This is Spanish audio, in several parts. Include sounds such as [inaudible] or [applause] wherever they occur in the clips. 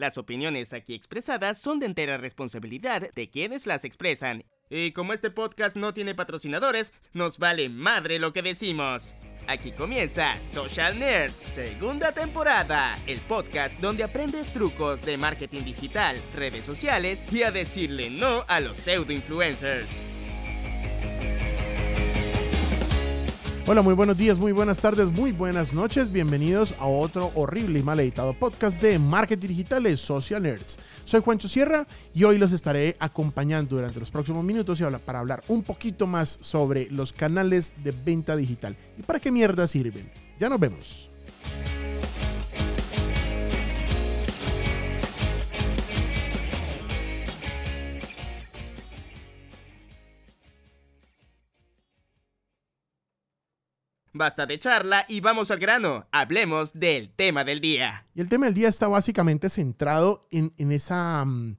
Las opiniones aquí expresadas son de entera responsabilidad de quienes las expresan. Y como este podcast no tiene patrocinadores, nos vale madre lo que decimos. Aquí comienza Social Nerds, segunda temporada, el podcast donde aprendes trucos de marketing digital, redes sociales y a decirle no a los pseudo influencers. Hola, muy buenos días, muy buenas tardes, muy buenas noches. Bienvenidos a otro horrible y mal editado podcast de marketing digital Social Nerds. Soy Juancho Sierra y hoy los estaré acompañando durante los próximos minutos para hablar un poquito más sobre los canales de venta digital y para qué mierda sirven. Ya nos vemos. Basta de charla y vamos al grano. Hablemos del tema del día. Y el tema del día está básicamente centrado en, esa, mm,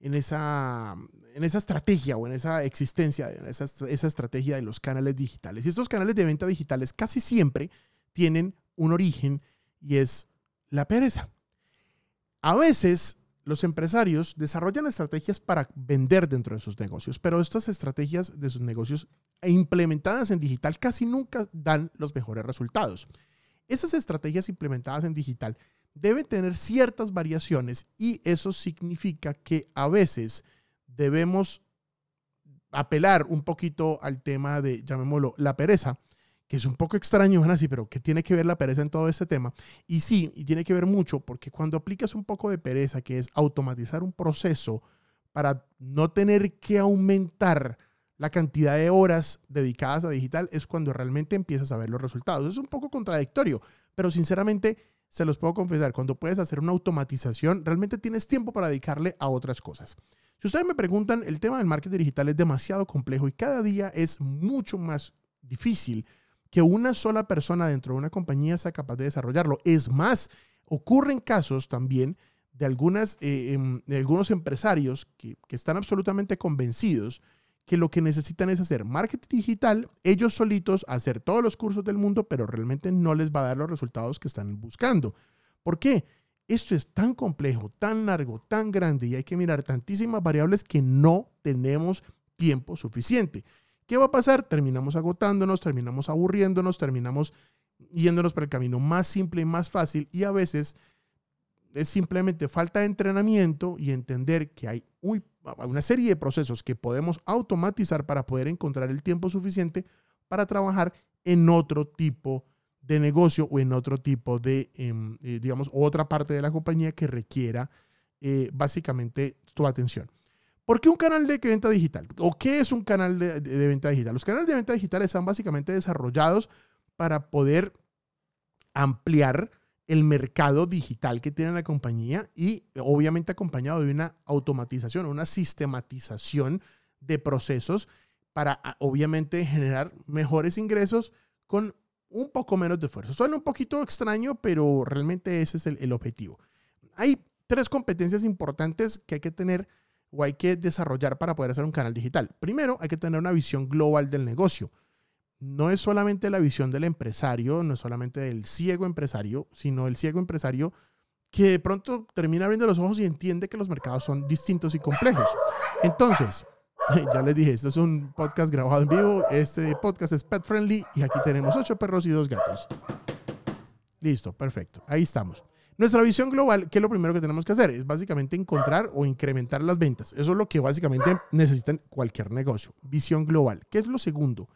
en, esa, en esa estrategia o en esa existencia, en esa, esa estrategia de los canales digitales. Y estos canales de venta digitales casi siempre tienen un origen y es la pereza. A veces los empresarios desarrollan estrategias para vender dentro de sus negocios, pero estas estrategias de sus negocios implementadas en digital casi nunca dan los mejores resultados. Esas estrategias implementadas en digital deben tener ciertas variaciones y eso significa que a veces debemos apelar un poquito al tema de, llamémoslo, la pereza, que es un poco extraño, van así, pero que tiene que ver la pereza en todo este tema. Y sí, y tiene que ver mucho, porque cuando aplicas un poco de pereza, que es automatizar un proceso para no tener que aumentar la cantidad de horas dedicadas a digital, es cuando realmente empiezas a ver los resultados. Es un poco contradictorio, pero sinceramente se los puedo confesar, cuando puedes hacer una automatización, realmente tienes tiempo para dedicarle a otras cosas. Si ustedes me preguntan, el tema del marketing digital es demasiado complejo y cada día es mucho más difícil que una sola persona dentro de una compañía sea capaz de desarrollarlo. Es más, ocurren casos también de, algunas, eh, em, de algunos empresarios que, que están absolutamente convencidos que lo que necesitan es hacer marketing digital, ellos solitos, hacer todos los cursos del mundo, pero realmente no les va a dar los resultados que están buscando. ¿Por qué? Esto es tan complejo, tan largo, tan grande y hay que mirar tantísimas variables que no tenemos tiempo suficiente. ¿Qué va a pasar? Terminamos agotándonos, terminamos aburriéndonos, terminamos yéndonos por el camino más simple y más fácil y a veces es simplemente falta de entrenamiento y entender que hay una serie de procesos que podemos automatizar para poder encontrar el tiempo suficiente para trabajar en otro tipo de negocio o en otro tipo de, em, eh, digamos, otra parte de la compañía que requiera eh, básicamente tu atención. ¿Por qué un canal de venta digital? ¿O qué es un canal de, venta digital? Los canales de venta digital están básicamente desarrollados para poder ampliar el mercado digital que tiene la compañía y obviamente acompañado de una automatización, una sistematización de procesos para obviamente generar mejores ingresos con un poco menos de esfuerzo. Suena un poquito extraño, pero realmente ese es el objetivo. Hay tres competencias importantes que hay que tener o hay que desarrollar para poder hacer un canal digital? Primero, hay que tener una visión global del negocio. No es solamente la visión del empresario, no es solamente del ciego empresario, sino el ciego empresario que de pronto termina abriendo los ojos y entiende que los mercados son distintos y complejos. Entonces, [laughs] ya les dije, esto es un podcast grabado en vivo, este podcast es pet friendly y aquí tenemos ocho perros y dos gatos. Listo, perfecto, ahí estamos. Nuestra visión global, ¿qué es lo primero que tenemos que hacer? Es básicamente encontrar o incrementar las ventas. Eso es lo que básicamente necesitan cualquier negocio. Visión global. ¿Qué es lo segundo?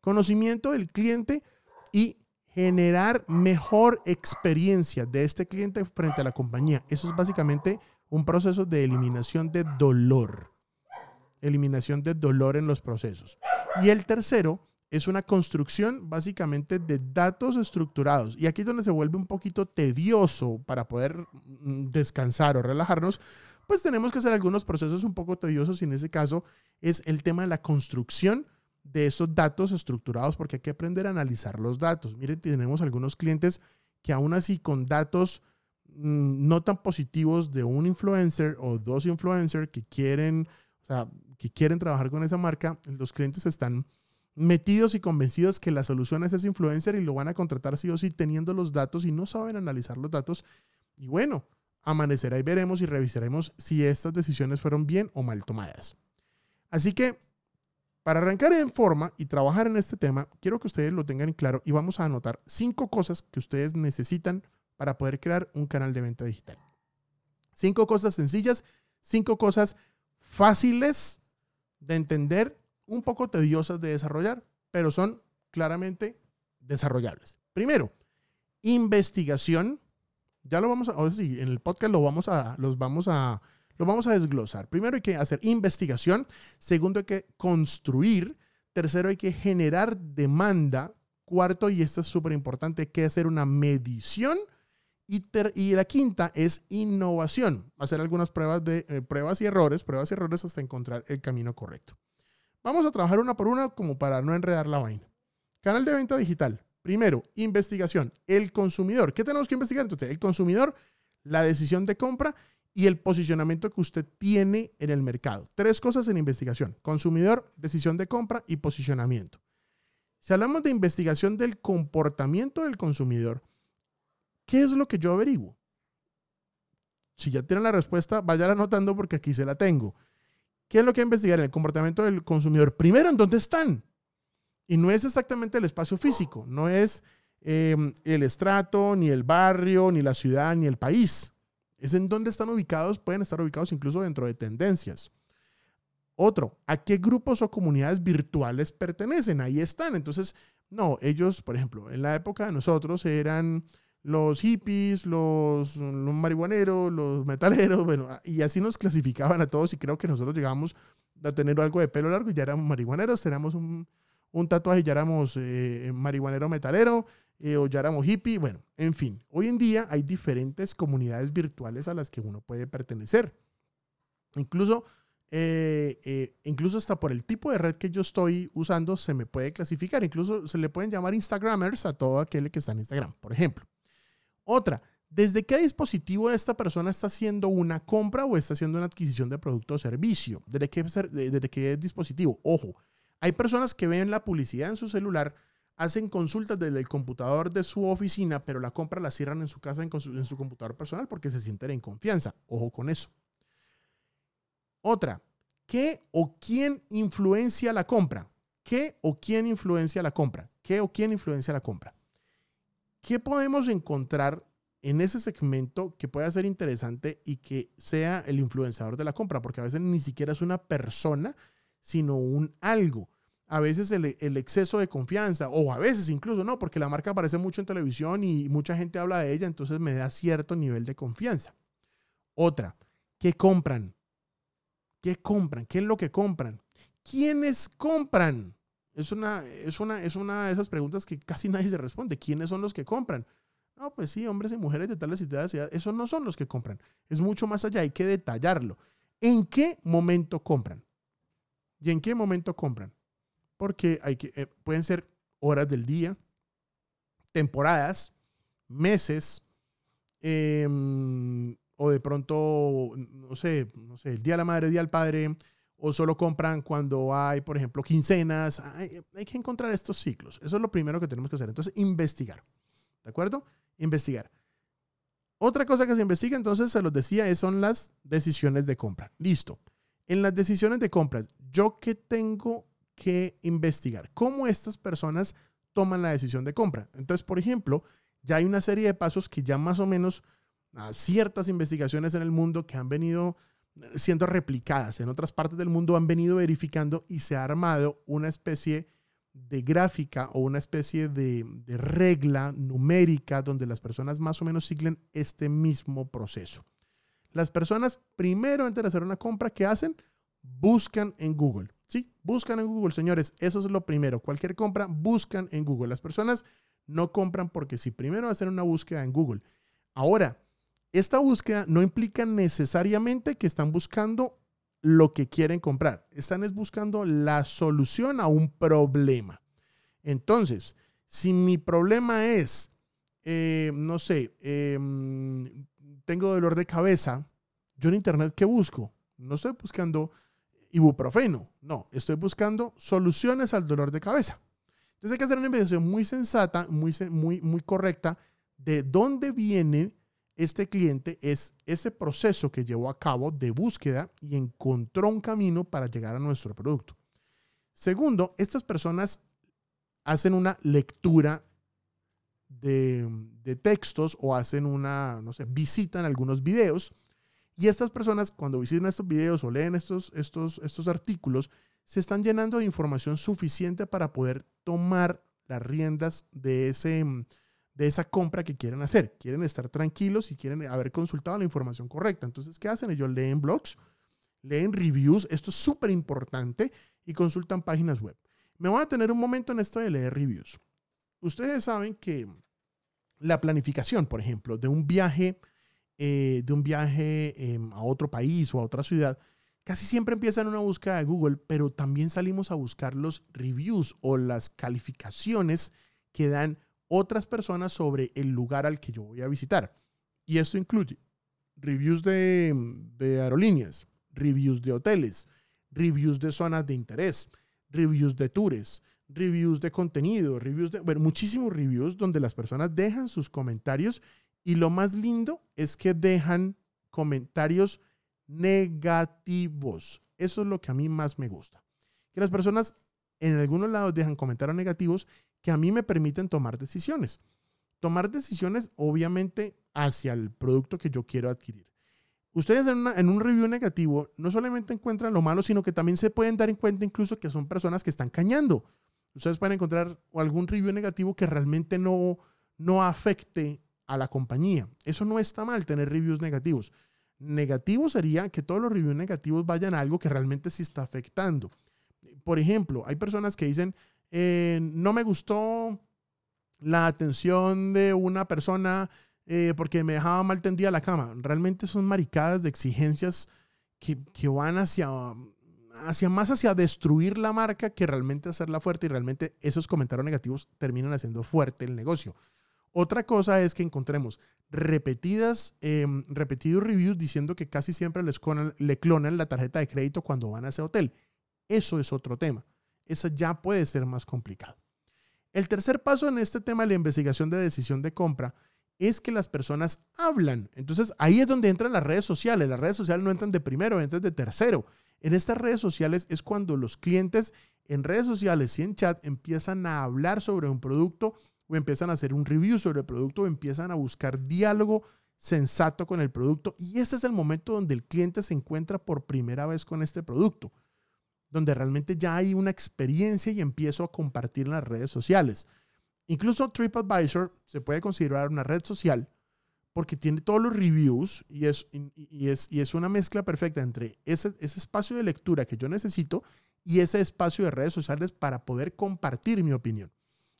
Conocimiento del cliente y generar mejor experiencia de este cliente frente a la compañía. Eso es básicamente un proceso de eliminación de dolor. Eliminación de dolor en los procesos. Y el tercero es una construcción básicamente de datos estructurados. Y aquí es donde se vuelve un poquito tedioso para poder mm, descansar o relajarnos, pues tenemos que hacer algunos procesos un poco tediosos y en ese caso es el tema de la construcción de esos datos estructurados porque hay que aprender a analizar los datos. Miren, tenemos algunos clientes que aún así con datos mm, no tan positivos de un influencer o dos influencers que quieren, o sea, que quieren trabajar con esa marca, los clientes están metidos y convencidos que la solución es ese influencer y lo van a contratar sí o sí teniendo los datos y no saben analizar los datos. Y bueno, amanecerá y veremos y revisaremos si estas decisiones fueron bien o mal tomadas. Así que, para arrancar en forma y trabajar en este tema, quiero que ustedes lo tengan en claro y vamos a anotar cinco cosas que ustedes necesitan para poder crear un canal de venta digital. Cinco cosas sencillas, cinco cosas fáciles de entender, un poco tediosas de desarrollar, pero son claramente desarrollables. Primero, investigación. Ya lo vamos a, o sí, en el podcast lo vamos a, los vamos a, lo vamos a desglosar. Primero hay que hacer investigación. Segundo hay que construir. Tercero hay que generar demanda. Cuarto, y esto es súper importante, hay que hacer una medición. Y, y, la quinta es innovación. Hacer algunas pruebas, de, eh, pruebas y errores, pruebas y errores hasta encontrar el camino correcto. Vamos a trabajar una por una como para no enredar la vaina. Canal de venta digital. Primero, investigación. El consumidor. ¿Qué tenemos que investigar entonces? El consumidor, la decisión de compra y el posicionamiento que usted tiene en el mercado. Tres cosas en investigación. Consumidor, decisión de compra y posicionamiento. Si hablamos de investigación del comportamiento del consumidor, ¿qué es lo que yo averiguo? Si ya tienen la respuesta, vayan anotando porque aquí se la tengo. ¿Qué es lo que investigar en el comportamiento del consumidor? Primero, ¿en dónde están? Y no es exactamente el espacio físico, no es em, el estrato, ni el barrio, ni la ciudad, ni el país. Es en dónde están ubicados, pueden estar ubicados incluso dentro de tendencias. Otro, ¿a qué grupos o comunidades virtuales pertenecen? Ahí están. Entonces, no, ellos, por ejemplo, en la época de nosotros eran los hippies, los, los marihuaneros, los metaleros, [laughs] bueno, y así nos clasificaban a todos y creo que nosotros llegamos a tener algo de pelo largo y ya éramos marihuaneros, teníamos un, tatuaje y ya éramos eh, marihuanero metalero eh, o ya éramos hippie. Bueno, en fin, hoy en día hay diferentes comunidades virtuales a las que uno puede pertenecer. Incluso, eh, incluso hasta por el tipo de red que yo estoy usando se me puede clasificar. Incluso se le pueden llamar Instagramers a todo aquel que está en Instagram, por ejemplo. Otra, ¿desde qué dispositivo esta persona está haciendo una compra o está haciendo una adquisición de producto o servicio? ¿Desde qué, desde qué dispositivo? Ojo, hay personas que ven la publicidad en su celular, hacen consultas desde el computador de su oficina, pero la compra la cierran en su casa en su, computador personal porque se sienten en confianza. Ojo con eso. Otra, ¿qué o quién influencia la compra? ¿Qué o quién influencia la compra? ¿Qué o quién influencia la compra? ¿Qué podemos encontrar en ese segmento que pueda ser interesante y que sea el influenciador de la compra? Porque a veces ni siquiera es una persona, sino un algo a veces el, exceso de confianza, o a veces incluso no, porque la marca aparece mucho en televisión y mucha gente habla de ella, entonces me da cierto nivel de confianza. Otra, ¿qué compran? ¿Qué compran? ¿Qué es lo que compran? ¿Quiénes compran? Es una, es, una, es una de esas preguntas que casi nadie se responde. ¿Quiénes son los que compran? No, pues sí, hombres y mujeres de tales y Esos no son los que compran. Es mucho más allá, hay que detallarlo. ¿En qué momento compran? ¿Y en qué momento compran? porque hay que, eh, pueden ser horas del día, temporadas, meses, em, o de pronto, no sé, no sé, el Día de la Madre, el Día del Padre, o solo compran cuando hay, por ejemplo, quincenas. Hay, que encontrar estos ciclos. Eso es lo primero que tenemos que hacer. Entonces, investigar. ¿De acuerdo? Investigar. Otra cosa que se investiga, entonces, se los decía, son las decisiones de compra. Listo. En las decisiones de compra, yo que tengo que investigar cómo estas personas toman la decisión de compra. Entonces, por ejemplo, ya hay una serie de pasos que ya más o menos a ciertas investigaciones en el mundo que han venido siendo replicadas en otras partes del mundo, han venido verificando y se ha armado una especie de gráfica o una especie de, regla numérica donde las personas más o menos siguen este mismo proceso. Las personas primero antes de hacer una compra, ¿qué hacen? Buscan en Google Sí, buscan en Google, señores. Eso es lo primero. Cualquier compra, buscan en Google. Las personas no compran porque si primero hacen una búsqueda en Google. Ahora, esta búsqueda no implica necesariamente que están buscando lo que quieren comprar. Están es buscando la solución a un problema. Entonces, si mi problema es, eh, no sé, em, tengo dolor de cabeza, yo en Internet, ¿qué busco? No estoy buscando ibuprofeno. No, estoy buscando soluciones al dolor de cabeza. Entonces hay que hacer una investigación muy sensata, muy, muy, muy correcta de dónde viene este cliente es ese proceso que llevó a cabo de búsqueda y encontró un camino para llegar a nuestro producto. Segundo, estas personas hacen una lectura de, textos o hacen una, no sé, visitan algunos videos. Y estas personas, cuando visitan estos videos o leen estos, estos, estos artículos, se están llenando de información suficiente para poder tomar las riendas de, ese, de esa compra que quieren hacer. Quieren estar tranquilos y quieren haber consultado la información correcta. Entonces, ¿qué hacen? Ellos leen blogs, leen reviews, esto es súper importante, y consultan páginas web. Me voy a tener un momento en esto de leer reviews. Ustedes saben que la planificación, por ejemplo, de un viaje, eh, de un viaje em, a otro país o a otra ciudad, casi siempre empieza en una búsqueda de Google, pero también salimos a buscar los reviews o las calificaciones que dan otras personas sobre el lugar al que yo voy a visitar. Y esto incluye reviews de, de aerolíneas, reviews de hoteles, reviews de zonas de interés, reviews de tours, reviews de contenido, reviews de, bueno, muchísimos reviews donde las personas dejan sus comentarios y lo más lindo es que dejan comentarios negativos. Eso es lo que a mí más me gusta. Que las personas en algunos lados dejan comentarios negativos que a mí me permiten tomar decisiones. Tomar decisiones obviamente hacia el producto que yo quiero adquirir. Ustedes en, en, un review negativo no solamente encuentran lo malo, sino que también se pueden dar en cuenta incluso que son personas que están cañando. Ustedes pueden encontrar algún review negativo que realmente no, no afecte a la compañía. Eso no está mal tener reviews negativos. Negativo sería que todos los reviews negativos vayan a algo que realmente sí está afectando. Por ejemplo, hay personas que dicen, eh, no me gustó la atención de una persona eh, porque me dejaba mal tendida la cama. Realmente son maricadas de exigencias que, que van hacia, hacia más hacia destruir la marca que realmente hacerla fuerte y realmente esos comentarios negativos terminan haciendo fuerte el negocio. Otra cosa es que encontremos repetidas, em, repetidos reviews diciendo que casi siempre les le clonan la tarjeta de crédito cuando van a ese hotel. Eso es otro tema. Eso ya puede ser más complicado. El tercer paso en este tema de la investigación de decisión de compra es que las personas hablan. Entonces ahí es donde entran las redes sociales. Las redes sociales no entran de primero, entran de tercero. En estas redes sociales es cuando los clientes en redes sociales y en chat empiezan a hablar sobre un producto o empiezan a hacer un review sobre el producto o empiezan a buscar diálogo sensato con el producto. Y ese es el momento donde el cliente se encuentra por primera vez con este producto, donde realmente ya hay una experiencia y empiezo a compartir en las redes sociales. Incluso TripAdvisor se puede considerar una red social porque tiene todos los reviews y es, y, es, y es una mezcla perfecta entre ese, ese espacio de lectura que yo necesito y ese espacio de redes sociales para poder compartir mi opinión.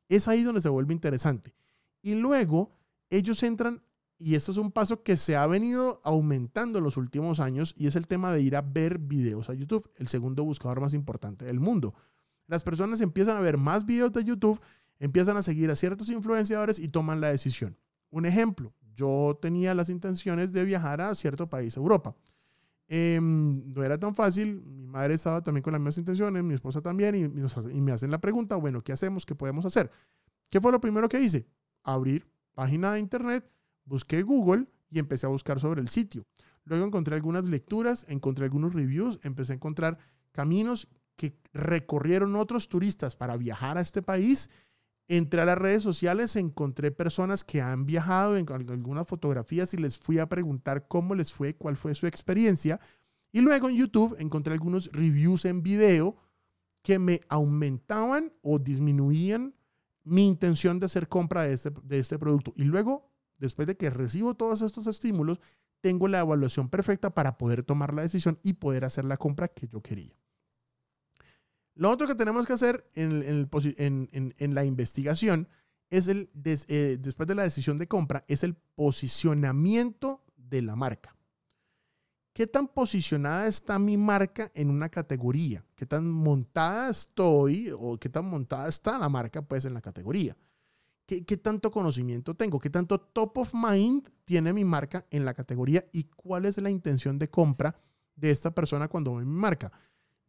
Es ahí donde se vuelve interesante. Y luego ellos entran, y esto es un paso que se ha venido aumentando en los últimos años, y es el tema de ir a ver videos a YouTube, el segundo buscador más importante del mundo. Las personas empiezan a ver más videos de YouTube empiezan a seguir a ciertos influenciadores y toman la decisión. Un ejemplo, yo tenía las intenciones de viajar a cierto país, Europa. Em, no era tan fácil, mi madre estaba también con las mismas intenciones, mi esposa también, y, y me hacen la pregunta, bueno, ¿qué hacemos? ¿Qué podemos hacer? ¿Qué fue lo primero que hice? Abrir página de internet, busqué Google y empecé a buscar sobre el sitio. Luego encontré algunas lecturas, encontré algunos reviews, empecé a encontrar caminos que recorrieron otros turistas para viajar a este país Entré a las redes sociales, encontré personas que han viajado en algunas fotografías y les fui a preguntar cómo les fue, cuál fue su experiencia. Y luego en YouTube encontré algunos reviews en video que me aumentaban o disminuían mi intención de hacer compra de este, de este producto. Y luego, después de que recibo todos estos estímulos, tengo la evaluación perfecta para poder tomar la decisión y poder hacer la compra que yo quería. Lo otro que tenemos que hacer en, la investigación es el, eh, después de la decisión de compra, es el posicionamiento de la marca. ¿Qué tan posicionada está mi marca en una categoría? ¿Qué tan montada estoy o qué tan montada está la marca pues en la categoría? ¿Qué, ¿Qué, tanto conocimiento tengo? ¿Qué tanto top of mind tiene mi marca en la categoría? ¿Y cuál es la intención de compra de esta persona cuando ve mi marca?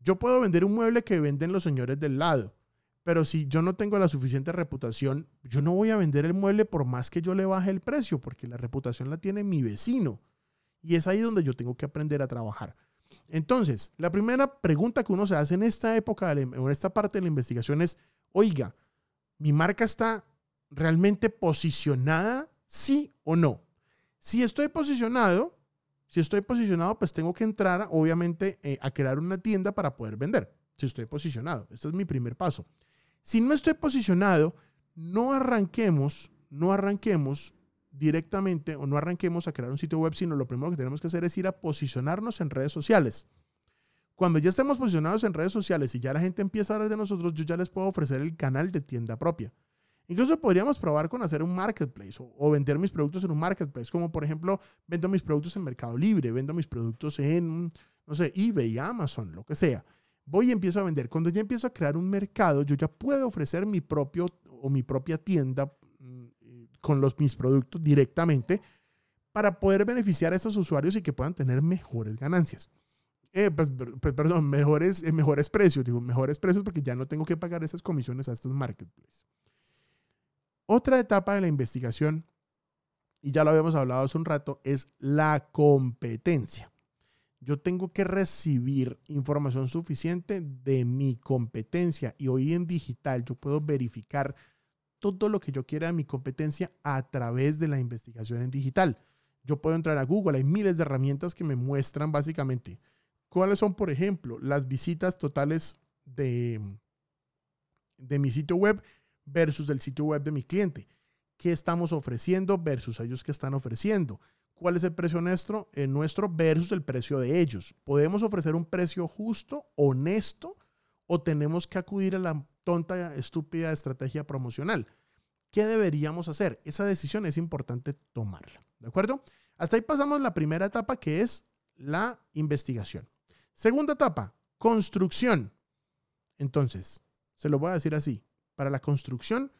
Yo puedo vender un mueble que venden los señores del lado, Pero si yo no tengo la suficiente reputación, yo no voy a vender el mueble por más que yo le baje el precio, porque la reputación la tiene mi vecino. Y es ahí donde yo tengo que aprender a trabajar. Entonces, la primera pregunta que uno se hace en esta época, en esta parte de la investigación es, oiga, ¿mi marca está realmente posicionada, sí o no? Si estoy posicionado, si estoy posicionado, pues tengo que entrar, obviamente, eh, a crear una tienda para poder vender. Si estoy posicionado, este es mi primer paso. Si no estoy posicionado, no arranquemos, no arranquemos directamente o no arranquemos a crear un sitio web, sino lo primero que tenemos que hacer es ir a posicionarnos en redes sociales. Cuando ya estemos posicionados en redes sociales y ya la gente empieza a hablar de nosotros, yo ya les puedo ofrecer el canal de tienda propia. Incluso podríamos probar con hacer un marketplace o, vender mis productos en un marketplace, como por ejemplo, vendo mis productos en Mercado Libre, vendo mis productos en, no sé, eBay, Amazon, lo que sea. Voy y empiezo a vender. Cuando ya empiezo a crear un mercado, yo ya puedo ofrecer mi propio o mi propia tienda mm, con los, mis productos directamente para poder beneficiar a esos usuarios y que puedan tener mejores ganancias. Eh, pues, pues, perdón, mejores, eh, mejores precios, digo, mejores precios porque ya no tengo que pagar esas comisiones a estos marketplaces. Otra etapa de la investigación, y ya lo habíamos hablado hace un rato, es la competencia. Yo tengo que recibir información suficiente de mi competencia y hoy en digital yo puedo verificar todo lo que yo quiera de mi competencia a través de la investigación en digital. Yo puedo entrar a Google, hay miles de herramientas que me muestran básicamente cuáles son, por ejemplo, las visitas totales de, de mi sitio web versus el sitio web de mi cliente. ¿Qué estamos ofreciendo versus ellos que están ofreciendo? ¿Cuál es el precio nuestro, eh, nuestro versus el precio de ellos? ¿Podemos ofrecer un precio justo, honesto, o tenemos que acudir a la tonta, estúpida estrategia promocional? ¿Qué deberíamos hacer? Esa decisión es importante tomarla. ¿De acuerdo? Hasta ahí pasamos la primera etapa que es la investigación. Segunda etapa, construcción. Entonces, se lo voy a decir así. Para la construcción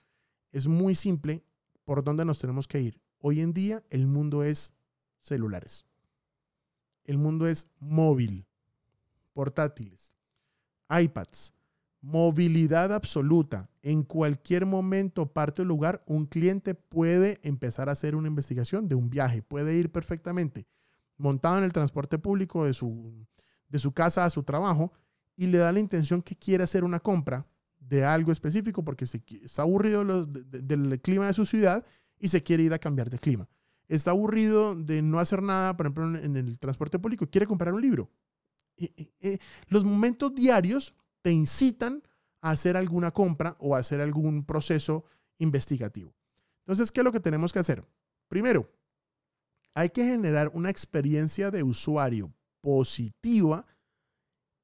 es muy simple por dónde nos tenemos que ir. Hoy en día el mundo es celulares. El mundo es móvil, portátiles, iPads, movilidad absoluta. En cualquier momento, parte del lugar, un cliente puede empezar a hacer una investigación de un viaje. Puede ir perfectamente montado en el transporte público de su, de su casa a su trabajo y le da la intención que quiere hacer una compra de algo específico porque se, está aburrido del clima de su ciudad y se quiere ir a cambiar de clima. Está aburrido de no hacer nada, por ejemplo, en, el transporte público, quiere comprar un libro. los momentos diarios te incitan a hacer alguna compra o a hacer algún proceso investigativo. Entonces, ¿qué es lo que tenemos que hacer? Primero, hay que generar una experiencia de usuario positiva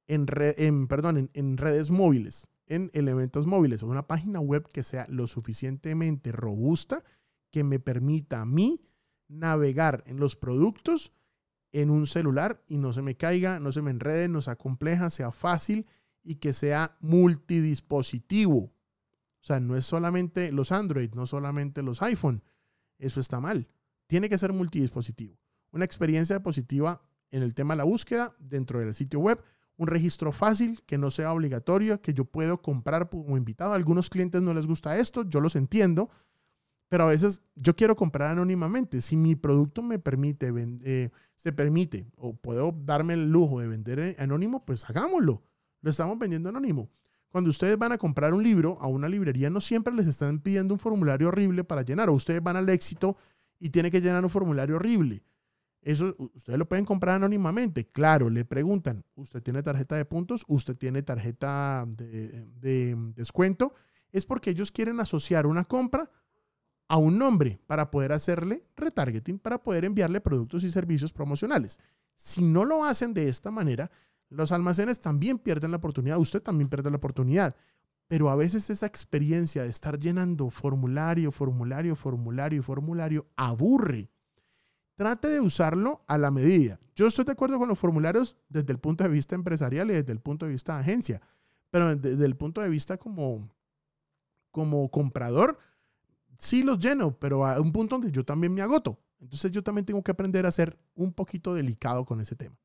en, perdón, en redes móviles en elementos móviles una página web que sea lo suficientemente robusta que me permita a mí navegar en los productos en un celular y no se me caiga, no se me enrede, no sea compleja, sea fácil y que sea multidispositivo. O sea, no es solamente los Android, no solamente los iPhone. Eso está mal. Tiene que ser multidispositivo. Una experiencia positiva en el tema de la búsqueda dentro del sitio web un registro fácil, que no sea obligatorio, que yo puedo comprar como invitado. A algunos clientes no les gusta esto, yo los entiendo, pero a veces yo quiero comprar anónimamente. Si mi producto me permite, eh, se permite, o puedo darme el lujo de vender anónimo, pues hagámoslo. Lo estamos vendiendo anónimo. Cuando ustedes van a comprar un libro a una librería, no siempre les están pidiendo un formulario horrible para llenar, o ustedes van al éxito y tienen que llenar un formulario horrible. Eso ustedes lo pueden comprar anónimamente. Claro, le preguntan, ¿usted tiene tarjeta de puntos? ¿Usted tiene tarjeta de, descuento? Es porque ellos quieren asociar una compra a un nombre para poder hacerle retargeting, para poder enviarle productos y servicios promocionales. Si no lo hacen de esta manera, los almacenes también pierden la oportunidad, usted también pierde la oportunidad. Pero a veces esa experiencia de estar llenando formulario, formulario, formulario, formulario, aburre trate de usarlo a la medida. Yo estoy de acuerdo con los formularios desde el punto de vista empresarial y desde el punto de vista de agencia, pero desde el punto de vista como, como comprador, sí los lleno, pero a un punto donde yo también me agoto. Entonces yo también tengo que aprender a ser un poquito delicado con ese tema.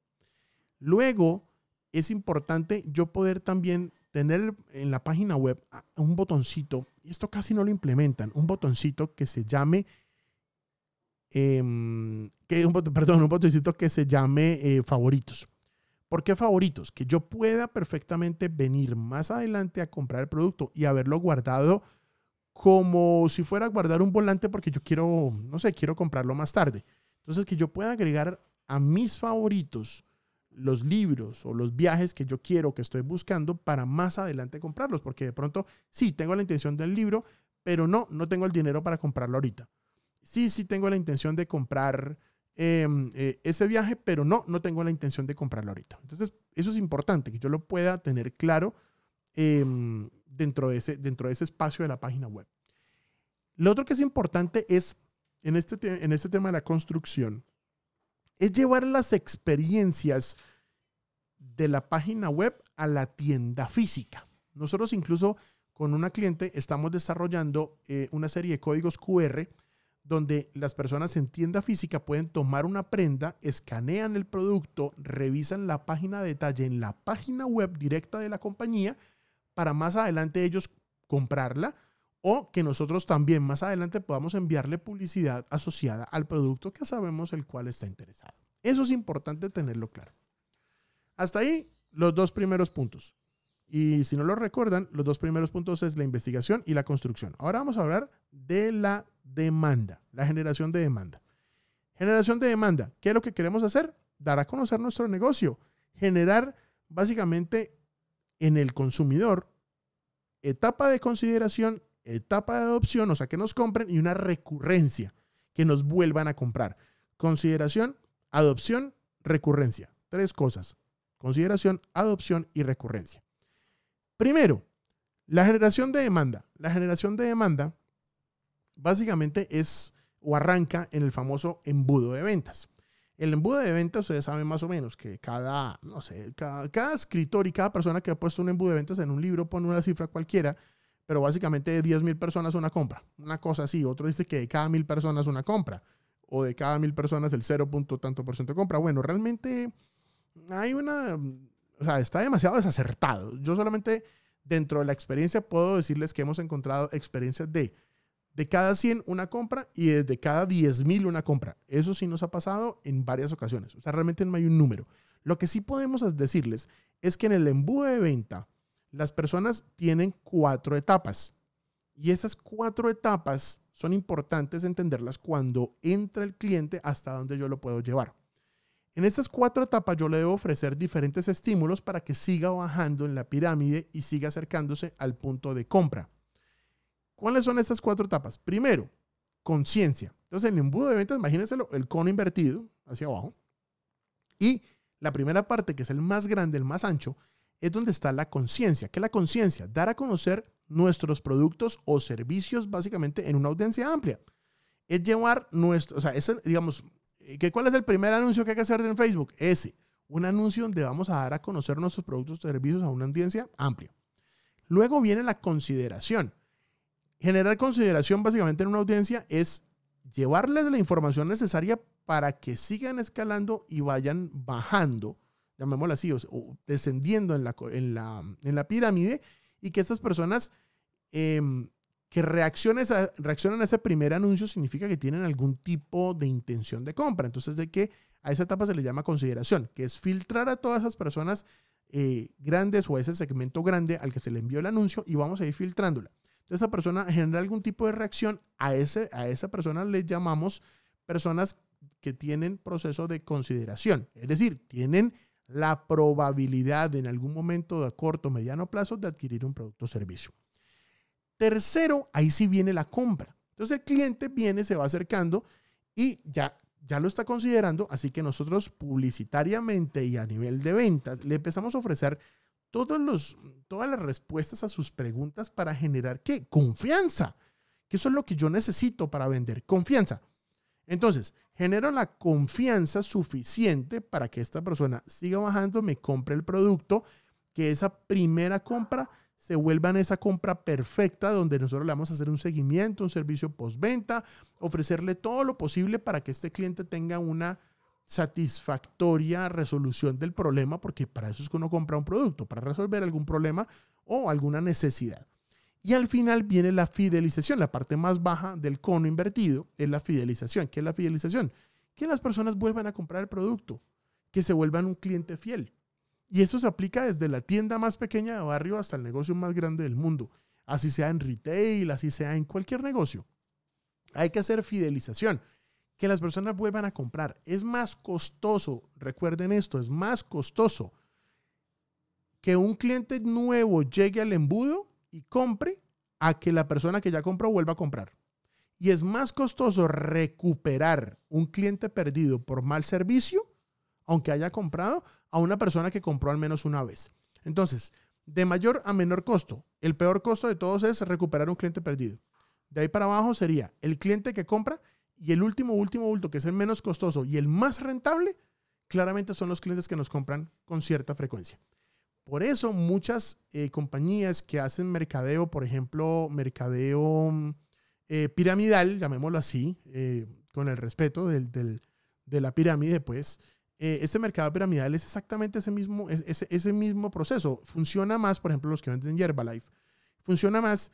Luego, es importante yo poder también tener en la página web un botoncito, y esto casi no lo implementan, un botoncito que se llame, em, que un, perdón, un botoncito que se llame eh, favoritos. ¿Por qué favoritos? Que yo pueda perfectamente venir más adelante a comprar el producto y haberlo guardado como si fuera a guardar un volante porque yo quiero, no sé, quiero comprarlo más tarde. Entonces, que yo pueda agregar a mis favoritos los libros o los viajes que yo quiero, que estoy buscando para más adelante comprarlos, porque de pronto sí, tengo la intención del libro, pero no, no tengo el dinero para comprarlo ahorita. Sí, sí tengo la intención de comprar em, eh, ese viaje, pero no, no tengo la intención de comprarlo ahorita. Entonces, eso es importante, que yo lo pueda tener claro em, dentro, de ese, dentro de ese espacio de la página web. Lo otro que es importante es, en este, en este tema de la construcción, es llevar las experiencias de la página web a la tienda física. Nosotros incluso con una cliente estamos desarrollando eh, una serie de códigos QR donde las personas en tienda física pueden tomar una prenda, escanean el producto, revisan la página de detalle en la página web directa de la compañía para más adelante ellos comprarla o que nosotros también más adelante podamos enviarle publicidad asociada al producto que sabemos el cual está interesado. Eso es importante tenerlo claro. Hasta ahí los dos primeros puntos. Y si no lo recuerdan, los dos primeros puntos es la investigación y la construcción. Ahora vamos a hablar de la demanda, la generación de demanda. Generación de demanda. ¿Qué es lo que queremos hacer? Dar a conocer nuestro negocio. Generar básicamente en el consumidor etapa de consideración, etapa de adopción, o sea, que nos compren y una recurrencia, que nos vuelvan a comprar. Consideración, adopción, recurrencia. Tres cosas. Consideración, adopción y recurrencia. Primero, la generación de demanda. La generación de demanda básicamente es o arranca en el famoso embudo de ventas. El embudo de ventas, ustedes saben más o menos que cada, no sé, cada, escritor y cada persona que ha puesto un embudo de ventas en un libro pone una cifra cualquiera, pero básicamente de 10 mil personas una compra. Una cosa así. Otro dice que de cada mil personas una compra. O de cada mil personas el 0. tanto por ciento compra. Bueno, realmente hay una, o sea, está demasiado desacertado. Yo solamente dentro de la experiencia puedo decirles que hemos encontrado experiencias de de cada 100 una compra y de cada 10 mil una compra. Eso sí nos ha pasado en varias ocasiones. O sea, realmente no hay un número. Lo que sí podemos decirles es que en el embudo de venta las personas tienen cuatro etapas. Y esas cuatro etapas son importantes entenderlas cuando entra el cliente hasta donde yo lo puedo llevar. En estas cuatro etapas yo le debo ofrecer diferentes estímulos para que siga bajando en la pirámide y siga acercándose al punto de compra. ¿Cuáles son estas cuatro etapas? Primero, conciencia. Entonces, el embudo de ventas, imagínense el cono invertido hacia abajo. Y la primera parte, que es el más grande, el más ancho, es donde está la conciencia. ¿Qué es la conciencia? Dar a conocer nuestros productos o servicios básicamente en una audiencia amplia. Es llevar nuestro, o sea, digamos, ¿Que ¿Cuál es el primer anuncio que hay que hacer en Facebook? Ese. Un anuncio donde vamos a dar a conocer nuestros productos y servicios a una audiencia amplia. Luego viene la consideración. Generar consideración básicamente en una audiencia es llevarles la información necesaria para que sigan escalando y vayan bajando, llamémoslo así, o, descendiendo en la, en, la, en la, pirámide y que estas personas em, que reacciones a, reaccionan a ese primer anuncio significa que tienen algún tipo de intención de compra. Entonces, de que a esa etapa se le llama consideración, que es filtrar a todas esas personas eh, grandes o a ese segmento grande al que se le envió el anuncio y vamos a ir filtrándola. Esa persona genera algún tipo de reacción. A, ese, a esa persona le llamamos personas que tienen proceso de consideración. Es decir, tienen la probabilidad en algún momento de corto o mediano plazo de adquirir un producto o servicio. Tercero, ahí sí viene la compra. Entonces el cliente viene, se va acercando y ya, ya lo está considerando, así que nosotros publicitariamente y a nivel de ventas le empezamos a ofrecer todas las respuestas a sus preguntas para generar qué? Confianza. Que eso es lo que yo necesito para vender, confianza. Entonces, genero la confianza suficiente para que esta persona siga bajando, me compre el producto, que esa primera compra se vuelvan esa compra perfecta donde nosotros le vamos a hacer un seguimiento, un servicio postventa, ofrecerle todo lo posible para que este cliente tenga una satisfactoria resolución del problema, porque para eso es que uno compra un producto, para resolver algún problema o alguna necesidad. Y al final viene la fidelización, la parte más baja del cono invertido es la fidelización. ¿Qué es la fidelización? Que las personas vuelvan a comprar el producto, que se vuelvan un cliente fiel. Y eso se aplica desde la tienda más pequeña de barrio hasta el negocio más grande del mundo. Así sea en retail, así sea en cualquier negocio. Hay que hacer fidelización, que las personas vuelvan a comprar. Es más costoso, recuerden esto, es más costoso que un cliente nuevo llegue al embudo y compre a que la persona que ya compró vuelva a comprar. Y es más costoso recuperar un cliente perdido por mal servicio, aunque haya comprado, a una persona que compró al menos una vez. Entonces, de mayor a menor costo, el peor costo de todos es recuperar un cliente perdido. De ahí para abajo sería el cliente que compra y el último, último bulto, que es el menos costoso y el más rentable, claramente son los clientes que nos compran con cierta frecuencia. Por eso muchas eh, compañías que hacen mercadeo, por ejemplo, mercadeo eh, piramidal, llamémoslo así, eh, con el respeto de la pirámide, pues, este mercado piramidal es exactamente ese mismo, ese, ese mismo proceso. Funciona más, por ejemplo, los que venden Herbalife. Funciona más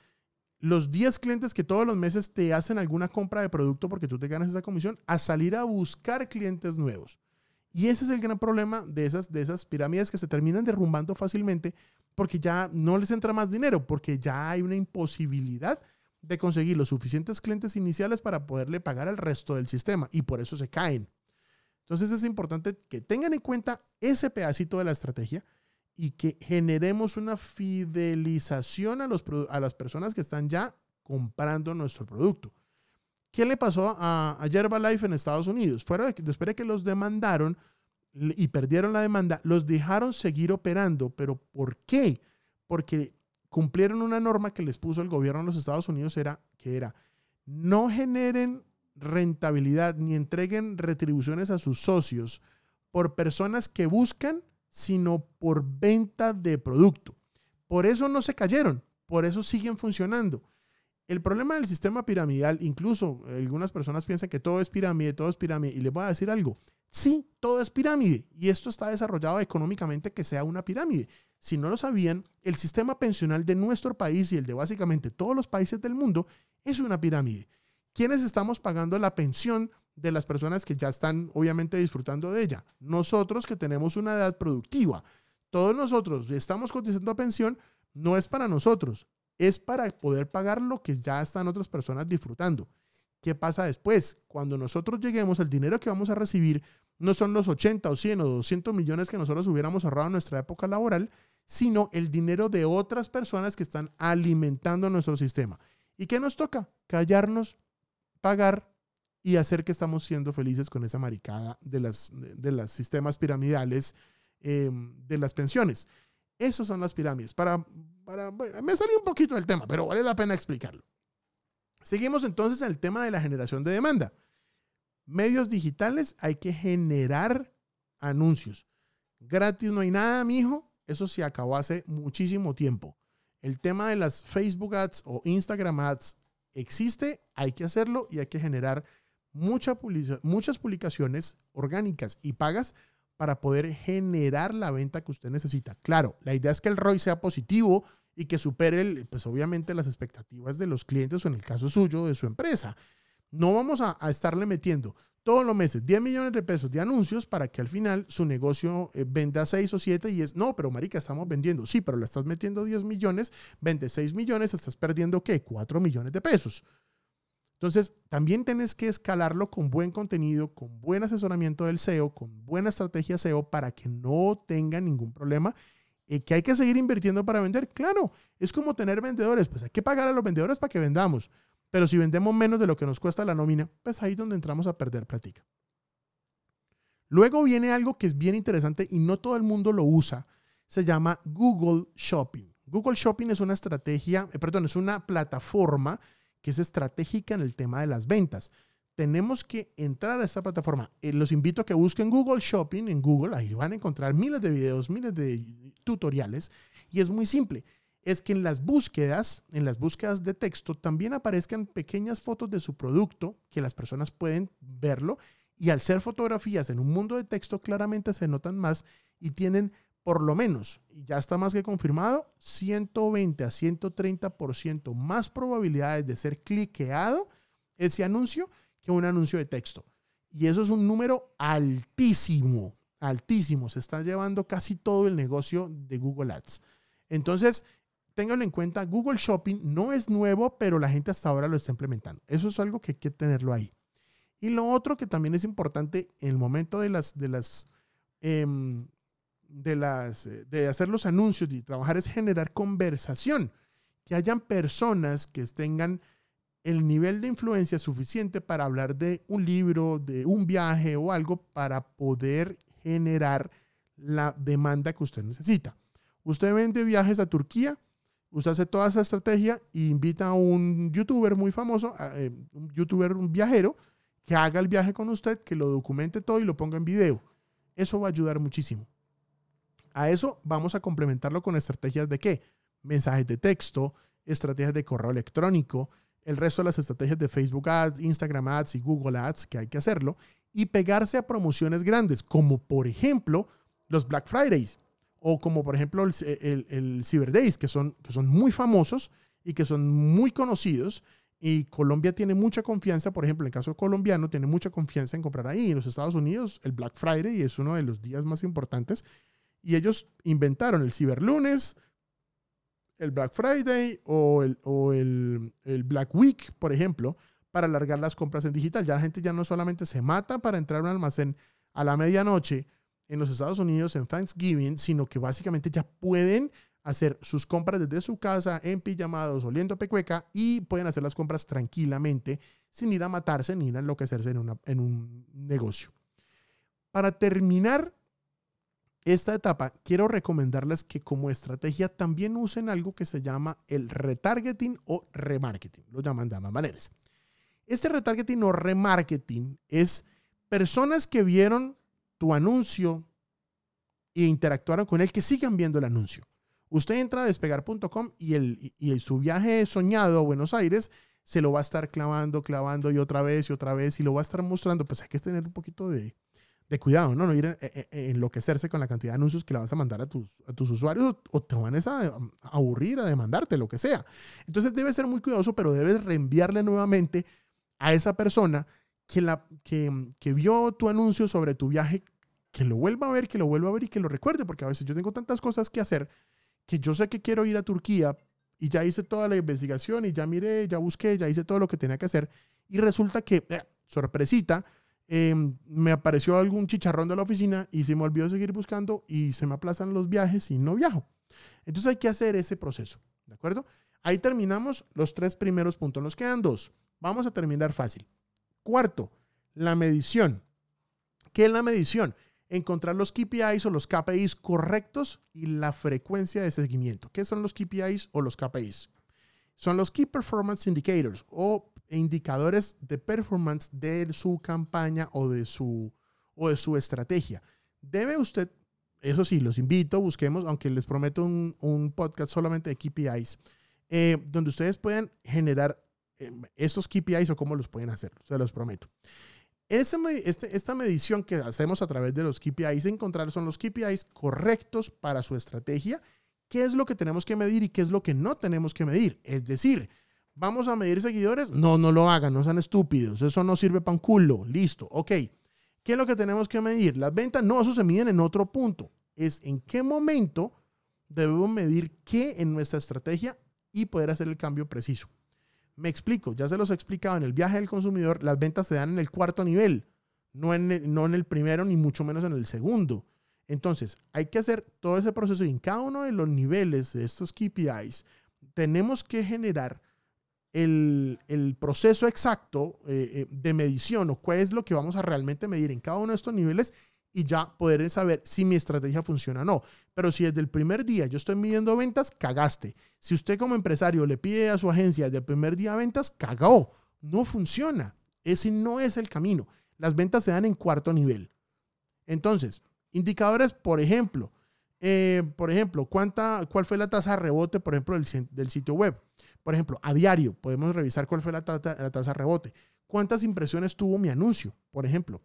los 10 clientes que todos los meses te hacen alguna compra de producto porque tú te ganas esa comisión, a salir a buscar clientes nuevos. Y ese es el gran problema de esas, de esas pirámides que se terminan derrumbando fácilmente porque ya no les entra más dinero, porque ya hay una imposibilidad de conseguir los suficientes clientes iniciales para poderle pagar al resto del sistema y por eso se caen. Entonces es importante que tengan en cuenta ese pedacito de la estrategia y que generemos una fidelización a, los, a las personas que están ya comprando nuestro producto. ¿Qué le pasó a, a Herbalife en Estados Unidos? Fuera de, después de que los demandaron y perdieron la demanda, los dejaron seguir operando. ¿Pero por qué? Porque cumplieron una norma que les puso el gobierno de los Estados Unidos, era, que era no generen rentabilidad ni entreguen retribuciones a sus socios por personas que buscan sino por venta de producto. Por eso no se cayeron, por eso siguen funcionando. El problema del sistema piramidal, incluso algunas personas piensan que todo es pirámide, todo es pirámide, y les voy a decir algo, sí, todo es pirámide, y esto está desarrollado económicamente que sea una pirámide. Si no lo sabían, el sistema pensional de nuestro país y el de básicamente todos los países del mundo es una pirámide. ¿Quiénes estamos pagando la pensión de las personas que ya están obviamente disfrutando de ella. Nosotros que tenemos una edad productiva, todos nosotros estamos cotizando a pensión, no es para nosotros, es para poder pagar lo que ya están otras personas disfrutando. ¿Qué pasa después? Cuando nosotros lleguemos, el dinero que vamos a recibir no son los 80 o 100 o 200 millones que nosotros hubiéramos ahorrado en nuestra época laboral, sino el dinero de otras personas que están alimentando nuestro sistema. ¿Y qué nos toca? Callarnos, pagar y hacer que estamos siendo felices con esa maricada de, las, de, los sistemas piramidales em, de las pensiones. Esas son las pirámides. Para, para, me salí un poquito del tema, pero vale la pena explicarlo. Seguimos entonces en el tema de la generación de demanda. Medios digitales hay que generar anuncios. Gratis no hay nada, mijo. Eso se acabó hace muchísimo tiempo. El tema de las Facebook Ads o Instagram Ads existe, hay que hacerlo y hay que generar muchas publicaciones orgánicas y pagas para poder generar la venta que usted necesita. Claro, la idea es que el ROI sea positivo y que supere, pues obviamente, las expectativas de los clientes o en el caso suyo, de su empresa. No vamos a, estarle metiendo todos los meses 10 millones de pesos de anuncios para que al final su negocio eh, venda 6 o 7 y es, no, pero marica, estamos vendiendo. Sí, pero le estás metiendo 10 millones, vende 6 millones, estás perdiendo ¿qué? 4 millones de pesos. Entonces, también tienes que escalarlo con buen contenido, con buen asesoramiento del SEO, con buena estrategia SEO para que no tenga ningún problema. y que hay que seguir invirtiendo para vender, claro, es como tener vendedores, pues hay que pagar a los vendedores para que vendamos. Pero si vendemos menos de lo que nos cuesta la nómina, pues ahí es donde entramos a perder plática. Luego viene algo que es bien interesante y no todo el mundo lo usa. Se llama Google Shopping. Google Shopping es una estrategia, eh, perdón, es una plataforma que es estratégica en el tema de las ventas. Tenemos que entrar a esta plataforma. Eh, los invito a que busquen Google Shopping en Google. Ahí van a encontrar miles de videos, miles de tutoriales. Y es muy simple. Es que en las búsquedas, en las búsquedas de texto, también aparezcan pequeñas fotos de su producto que las personas pueden verlo Y al ser fotografías en un mundo de texto, claramente se notan más y tienen por lo menos, y ya está más que confirmado, 120 a 130% más probabilidades de ser cliqueado ese anuncio que un anuncio de texto. Y eso es un número altísimo, altísimo. Se está llevando casi todo el negocio de Google Ads. Entonces, ténganlo en cuenta, Google Shopping no es nuevo, pero la gente hasta ahora lo está implementando. Eso es algo que hay que tenerlo ahí. Y lo otro que también es importante en el momento de las, de las em, de, las, eh, de hacer los anuncios y trabajar es generar conversación, que hayan personas que tengan el nivel de influencia suficiente para hablar de un libro, de un viaje o algo para poder generar la demanda que usted necesita. Usted vende viajes a Turquía, usted hace toda esa estrategia e invita a un youtuber muy famoso, eh, un youtuber, un viajero, que haga el viaje con usted, que lo documente todo y lo ponga en video. Eso va a ayudar muchísimo. A eso vamos a complementarlo con estrategias de qué? Mensajes de texto, estrategias de correo electrónico, el resto de las estrategias de Facebook Ads, Instagram Ads y Google Ads que hay que hacerlo y pegarse a promociones grandes, como por ejemplo los Black Fridays o como por ejemplo el, Cyber Days, que son, que son muy famosos y que son muy conocidos. Y Colombia tiene mucha confianza, por ejemplo, en el caso colombiano, tiene mucha confianza en comprar ahí. En los Estados Unidos, el Black Friday es uno de los días más importantes y ellos inventaron el Ciberlunes, el Black Friday o, el, o el, el, Black Week, por ejemplo, para alargar las compras en digital. Ya la gente ya no solamente se mata para entrar a un almacén a la medianoche en los Estados Unidos en Thanksgiving, sino que básicamente ya pueden hacer sus compras desde su casa en pijamados, oliendo pecueca y pueden hacer las compras tranquilamente sin ir a matarse ni ir a enloquecerse en, una, en un negocio. Para terminar esta etapa, quiero recomendarles que como estrategia también usen algo que se llama el retargeting o remarketing. Lo llaman de ambas maneras. Este retargeting o remarketing es personas que vieron tu anuncio e interactuaron con él que sigan viendo el anuncio. Usted entra a despegar.com y, el, y su viaje soñado a Buenos Aires se lo va a estar clavando, clavando y otra vez y otra vez y lo va a estar mostrando. Pues hay que tener un poquito de, de cuidado, ¿no? No ir a, enloquecerse con la cantidad de anuncios que le vas a mandar a tus, a tus usuarios o te van a, aburrir, a demandarte, lo que sea. Entonces debes ser muy cuidadoso, pero debes reenviarle nuevamente a esa persona que, la, que, que vio tu anuncio sobre tu viaje, que lo vuelva a ver, que lo vuelva a ver y que lo recuerde, porque a veces yo tengo tantas cosas que hacer que yo sé que quiero ir a Turquía y ya hice toda la investigación y ya miré, ya busqué, ya hice todo lo que tenía que hacer y resulta que, eh, sorpresita, Em, me apareció algún chicharrón de la oficina y se me olvidó seguir buscando y se me aplazan los viajes y no viajo. Entonces hay que hacer ese proceso, ¿de acuerdo? Ahí terminamos los tres primeros puntos. Nos quedan dos. Vamos a terminar fácil. Cuarto, la medición. ¿Qué es la medición? Encontrar los KPIs o los KPIs correctos y la frecuencia de seguimiento. ¿Qué son los KPIs o los KPIs? Son los Key Performance Indicators o indicadores de performance de su campaña o de su, o de su estrategia. Debe usted, eso sí, los invito, busquemos, aunque les prometo un, podcast solamente de KPIs, eh, donde ustedes puedan generar eh, estos KPIs o cómo los pueden hacer, se los prometo. Este, esta medición que hacemos a través de los KPIs, encontrar son los KPIs correctos para su estrategia, qué es lo que tenemos que medir y qué es lo que no tenemos que medir. Es decir, ¿Vamos a medir seguidores? No, no lo hagan, no sean estúpidos. Eso no sirve para un culo. Listo, ok. ¿Qué es lo que tenemos que medir? Las ventas, no, eso se miden en otro punto. Es en qué momento debemos medir qué en nuestra estrategia y poder hacer el cambio preciso. Me explico, ya se los he explicado, en el viaje del consumidor las ventas se dan en el cuarto nivel, no en el, no en el primero ni mucho menos en el segundo. Entonces, hay que hacer todo ese proceso y en cada uno de los niveles de estos KPIs tenemos que generar el, proceso exacto eh, eh, de medición o cuál es lo que vamos a realmente medir en cada uno de estos niveles y ya poder saber si mi estrategia funciona o no. Pero si desde el primer día yo estoy midiendo ventas, cagaste. Si usted como empresario le pide a su agencia desde el primer día ventas, cagó. No funciona. Ese no es el camino. Las ventas se dan en cuarto nivel. Entonces, indicadores, por ejemplo, eh, por ejemplo, ¿cuánta, ¿cuál fue la tasa de rebote, por ejemplo, del, del sitio web? Por ejemplo, a diario podemos revisar cuál fue la, tasa de rebote. ¿Cuántas impresiones tuvo mi anuncio? Por ejemplo,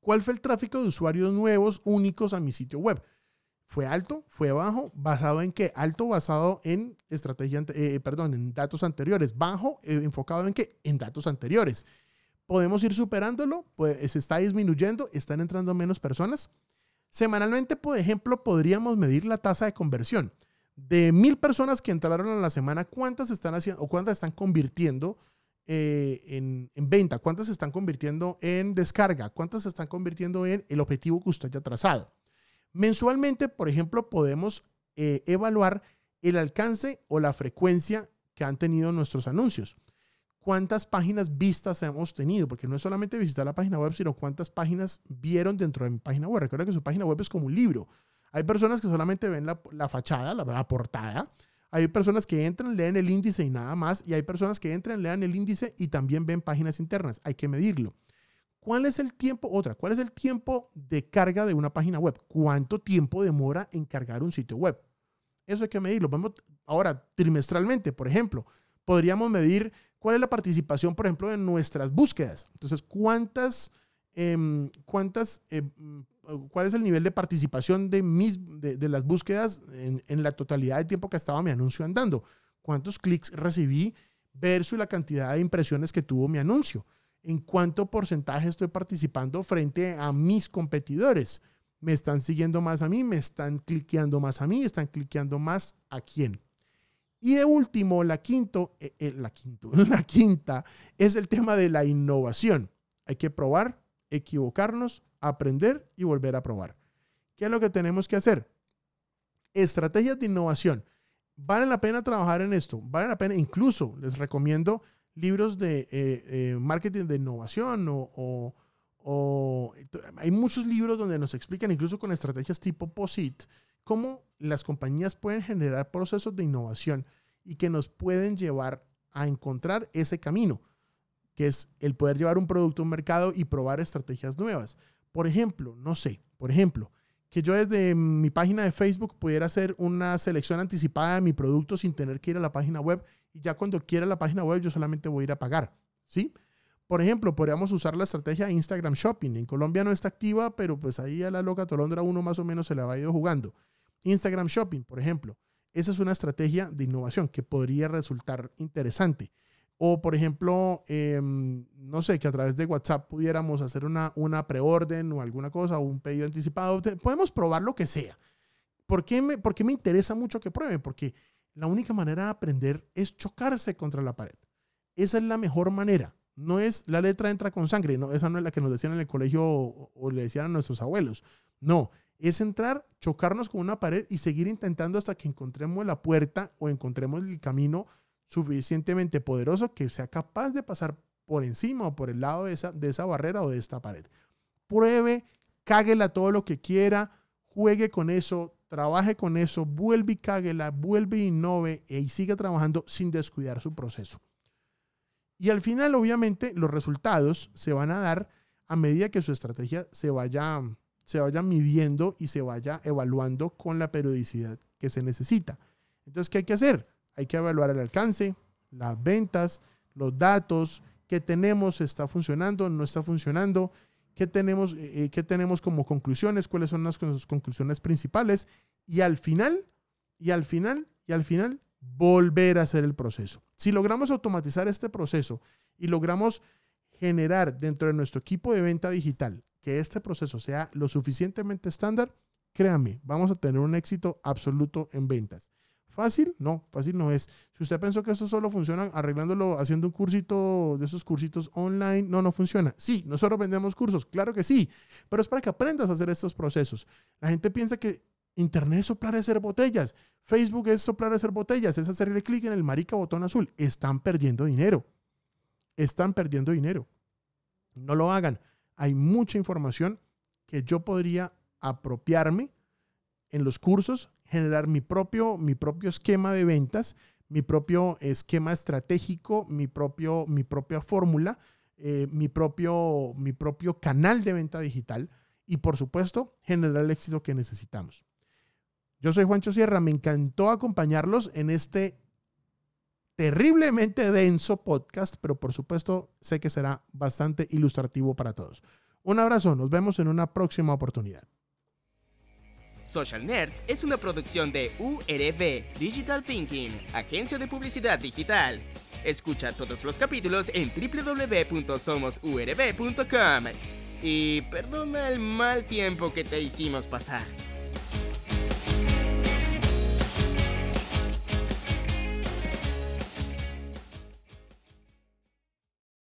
¿Cuál fue el tráfico de usuarios nuevos únicos a mi sitio web? ¿Fue alto? ¿Fue bajo? ¿Basado en qué? Alto basado en estrategia, eh, perdón, en datos anteriores. Bajo eh, enfocado en qué? En datos anteriores. ¿Podemos ir superándolo? Pues se está disminuyendo, están entrando menos personas. Semanalmente, por ejemplo, podríamos medir la tasa de conversión. De mil personas que entraron a la semana, ¿cuántas están haciendo o cuántas están convirtiendo eh, en, en, venta? ¿Cuántas se están convirtiendo en descarga? ¿Cuántas se están convirtiendo en el objetivo que usted haya trazado? Mensualmente, por ejemplo, podemos eh, evaluar el alcance o la frecuencia que han tenido nuestros anuncios. ¿Cuántas páginas vistas hemos tenido? Porque no es solamente visitar la página web, sino cuántas páginas vieron dentro de mi página web. Recuerda que su página web es como un libro. Hay personas que solamente ven la, fachada, la, portada. Hay personas que entran, leen el índice y nada más. Y hay personas que entran, lean el índice y también ven páginas internas. Hay que medirlo. ¿Cuál es el tiempo? Otra, ¿cuál es el tiempo de carga de una página web? ¿Cuánto tiempo demora en cargar un sitio web? Eso hay que medirlo. Vamos ahora trimestralmente, por ejemplo. Podríamos medir cuál es la participación, por ejemplo, en nuestras búsquedas. Entonces, ¿cuántas, em, cuántas, em, cuál es el nivel de participación de, mis, de, las búsquedas en, la totalidad de tiempo que estaba mi anuncio andando? ¿Cuántos clics recibí versus la cantidad de impresiones que tuvo mi anuncio? en cuánto porcentaje estoy participando frente a mis competidores. ¿Me están siguiendo más a mí? ¿Me están cliqueando más a mí? ¿Están cliqueando más a quién? Y de último, la, quinto, eh, eh, la, quinto, [laughs] la quinta es el tema de la innovación. Hay que probar, equivocarnos, aprender y volver a probar. ¿Qué es lo que tenemos que hacer? Estrategias de innovación. Vale la pena trabajar en esto. Vale la pena, incluso les recomiendo libros de eh, eh, marketing de innovación o, hay muchos libros donde nos explican, incluso con estrategias tipo POSIT, cómo las compañías pueden generar procesos de innovación y que nos pueden llevar a encontrar ese camino, que es el poder llevar un producto a un mercado y probar estrategias nuevas. Por ejemplo, no sé, por ejemplo, que yo desde mi página de Facebook pudiera hacer una selección anticipada de mi producto sin tener que ir a la página web y ya cuando quiera la página web yo solamente voy a ir a pagar, ¿sí? Por ejemplo, podríamos usar la estrategia Instagram Shopping. En Colombia no está activa, pero pues ahí a la loca Tolondra uno más o menos se la va ido jugando. Instagram Shopping, por ejemplo. Esa es una estrategia de innovación que podría resultar interesante. O, por ejemplo, em, no sé, que a través de WhatsApp pudiéramos hacer una, una preorden o alguna cosa, o un pedido anticipado. Podemos probar lo que sea. ¿Por qué, me, ¿Por qué me interesa mucho que pruebe? Porque la única manera de aprender es chocarse contra la pared. Esa es la mejor manera. No es la letra entra con sangre, no, esa no es la que nos decían en el colegio o, le decían a nuestros abuelos. No, es entrar, chocarnos con una pared y seguir intentando hasta que encontremos la puerta o encontremos el camino suficientemente poderoso que sea capaz de pasar por encima o por el lado de esa, de esa barrera o de esta pared. Pruebe, cáguela todo lo que quiera, juegue con eso, trabaje con eso, vuelve y cáguela, vuelve y innove y siga trabajando sin descuidar su proceso. Y al final, obviamente, los resultados se van a dar a medida que su estrategia se vaya, se vaya midiendo y se vaya evaluando con la periodicidad que se necesita. Entonces, ¿qué hay que hacer? Hay que evaluar el alcance, las ventas, los datos, qué tenemos, está funcionando, no está funcionando, qué tenemos, eh, eh, qué tenemos como conclusiones, cuáles son las conclusiones principales y al final, y al final, y al final, volver a hacer el proceso. Si logramos automatizar este proceso y logramos generar dentro de nuestro equipo de venta digital que este proceso sea lo suficientemente estándar, créanme, vamos a tener un éxito absoluto en ventas. ¿Fácil? No, fácil no es. Si usted pensó que esto solo funciona arreglándolo, haciendo un cursito de esos cursitos online, no, no funciona. Sí, nosotros vendemos cursos, claro que sí, pero es para que aprendas a hacer estos procesos. La gente piensa que Internet es soplar y hacer botellas, Facebook es soplar y hacer botellas, es hacerle clic en el marica botón azul. Están perdiendo dinero. Están perdiendo dinero. No lo hagan. Hay mucha información que yo podría apropiarme en los cursos generar mi propio, mi propio esquema de ventas, mi propio esquema estratégico, mi, propio, mi propia fórmula, eh, mi, propio, mi propio canal de venta digital y por supuesto generar el éxito que necesitamos. Yo soy Juancho Sierra, me encantó acompañarlos en este terriblemente denso podcast, pero por supuesto sé que será bastante ilustrativo para todos. Un abrazo, nos vemos en una próxima oportunidad. Social Nerds es una producción de URB Digital Thinking, agencia de publicidad digital. Escucha todos los capítulos en www.somosurb.com. Y perdona el mal tiempo que te hicimos pasar.